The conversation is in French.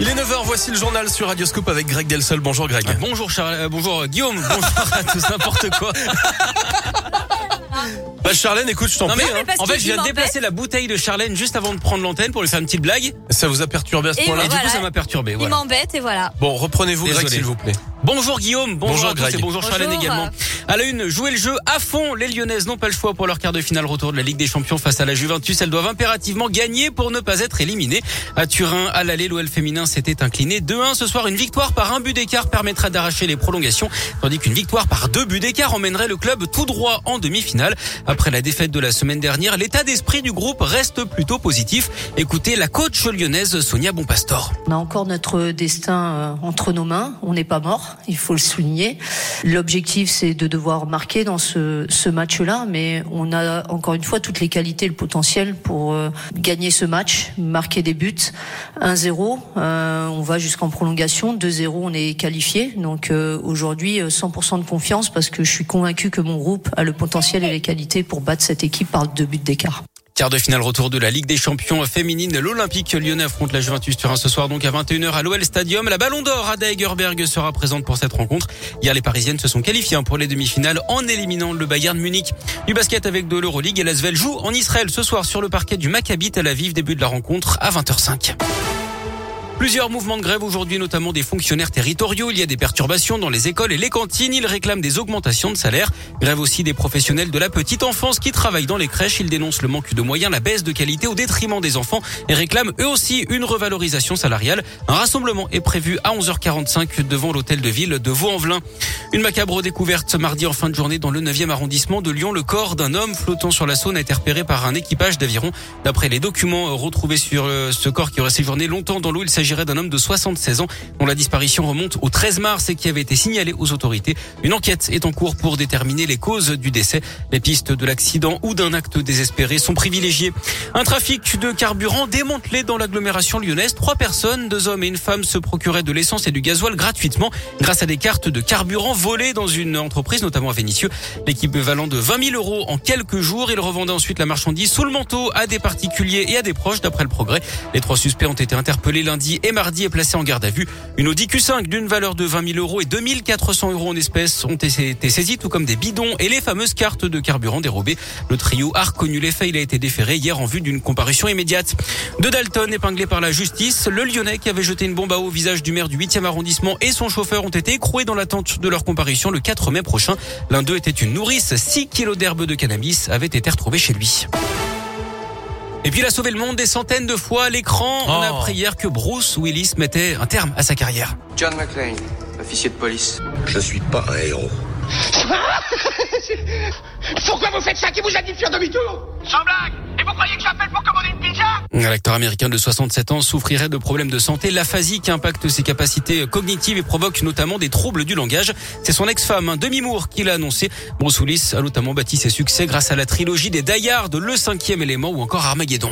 Il est 9h, voici le journal sur Radioscope avec Greg Delsol. Bonjour Greg. Bonjour Charles, euh, bonjour Guillaume, bonjour à tous, n'importe quoi. Bah Charlène, écoute, je t'en prie. mais hein. parce en fait, je viens déplacer la bouteille de Charlène juste avant de prendre l'antenne pour lui faire une petite blague. Ça vous a perturbé à ce Et point-là Et du coup, ça m'a perturbé. Il Voilà. m'embête et voilà. Bon, reprenez-vous Greg, Désolé. s'il vous plaît. Bonjour Guillaume, bonjour, Bonjour à tous Greg. et bonjour, Charlène également. À la une, jouer le jeu à fond. Les Lyonnaises n'ont pas le choix pour leur quart de finale retour de la Ligue des Champions face à la Juventus. Elles doivent impérativement gagner pour ne pas être éliminées. À Turin, à l'aller, l'OL féminin s'était incliné 2-1 ce soir. Une victoire par un but d'écart permettra d'arracher les prolongations, tandis qu'une victoire par deux buts d'écart emmènerait le club tout droit en demi-finale. Après la défaite de la semaine dernière, l'état d'esprit du groupe reste plutôt positif. Écoutez la coach lyonnaise Sonia Bonpastor. On a encore notre destin euh, entre nos mains. On n'est pas mort, il faut le souligner. L'objectif, c'est de devoir marquer dans ce, ce match-là, mais on a encore une fois toutes les qualités, le potentiel pour euh, gagner ce match, marquer des buts. 1-0, euh, on va jusqu'en prolongation. 2-0, on est qualifié. Donc euh, aujourd'hui, euh, 100% de confiance parce que je suis convaincu que mon groupe a le potentiel et les qualités pour battre cette équipe par deux buts d'écart. Quart de finale retour de la Ligue des Champions féminine. L'Olympique lyonnais affronte la Juventus Turin ce soir donc à 21h à l'OL Stadium. La Ballon d'Or Ada Egerberg sera présente pour cette rencontre. Hier, les Parisiennes se sont qualifiées hein, pour les demi-finales en éliminant le Bayern Munich. Du basket avec de l'Euroleague et l'Asvel joue en Israël ce soir sur le parquet du Maccabi Tel Aviv. Début de la rencontre à 20h05. Plusieurs mouvements de grève aujourd'hui, notamment des fonctionnaires territoriaux. Il y a des perturbations dans les écoles et les cantines. Ils réclament des augmentations de salaire. Grève aussi des professionnels de la petite enfance qui travaillent dans les crèches. Ils dénoncent le manque de moyens, la baisse de qualité au détriment des enfants et réclament eux aussi une revalorisation salariale. Un rassemblement est prévu à 11h45 devant l'hôtel de ville de Vaux-en-Velin. Une macabre découverte ce mardi en fin de journée dans le 9e arrondissement de Lyon. Le corps d'un homme flottant sur la Saône a été repéré par un équipage d'aviron. D'après les documents retrouvés sur euh, ce corps qui aurait séjourné longtemps dans l'eau, il d'un homme de 76 ans dont la disparition remonte au 13 mars et qui avait été signalé aux autorités. Une enquête est en cours pour déterminer les causes du décès. Les pistes de l'accident ou d'un acte désespéré sont privilégiées. Un trafic de carburant démantelé dans l'agglomération lyonnaise. Trois personnes, deux hommes et une femme, se procuraient de l'essence et du gasoil gratuitement grâce à des cartes de carburant volées dans une entreprise, notamment à Vénissieux. L'équivalent de 20 000 euros en quelques jours. Ils revendaient ensuite la marchandise sous le manteau à des particuliers et à des proches, d'après le progrès. Les trois suspects ont été interpellés lundi et mardi et placés en garde à vue. Une Audi Q5 d'une valeur de 20 000 euros et 2400 euros en espèces ont été saisis, tout comme des bidons et les fameuses cartes de carburant dérobées. Le trio a reconnu les faits. Il a été déféré hier en vue d'une comparution immédiate. De Dalton épinglé par la justice. Le Lyonnais qui avait jeté une bombe à eau au visage du maire du 8e arrondissement et son chauffeur ont été écroués dans l'attente de leur comparution le 4 mai prochain. L'un d'eux était une nourrice. 6 kilos d'herbe de cannabis avaient été retrouvés chez lui. Et puis il a sauvé le monde des centaines de fois à l'écran. On a Oh. appris hier que Bruce Willis mettait un terme à sa carrière. John McClane, officier de police. Je suis pas un héros. Pourquoi vous faites ça? Qui vous a dit de faire demi-tour? Sans blague Et vous croyez que j'appelle L'acteur américain de 67 ans souffrirait de problèmes de santé, l'aphasie qui impacte ses capacités cognitives et provoque notamment des troubles du langage. C'est son ex-femme, un demi-mour, qui l'a annoncé. Bruce a notamment bâti ses succès grâce à la trilogie des Die Hard, Le cinquième élément ou encore Armageddon.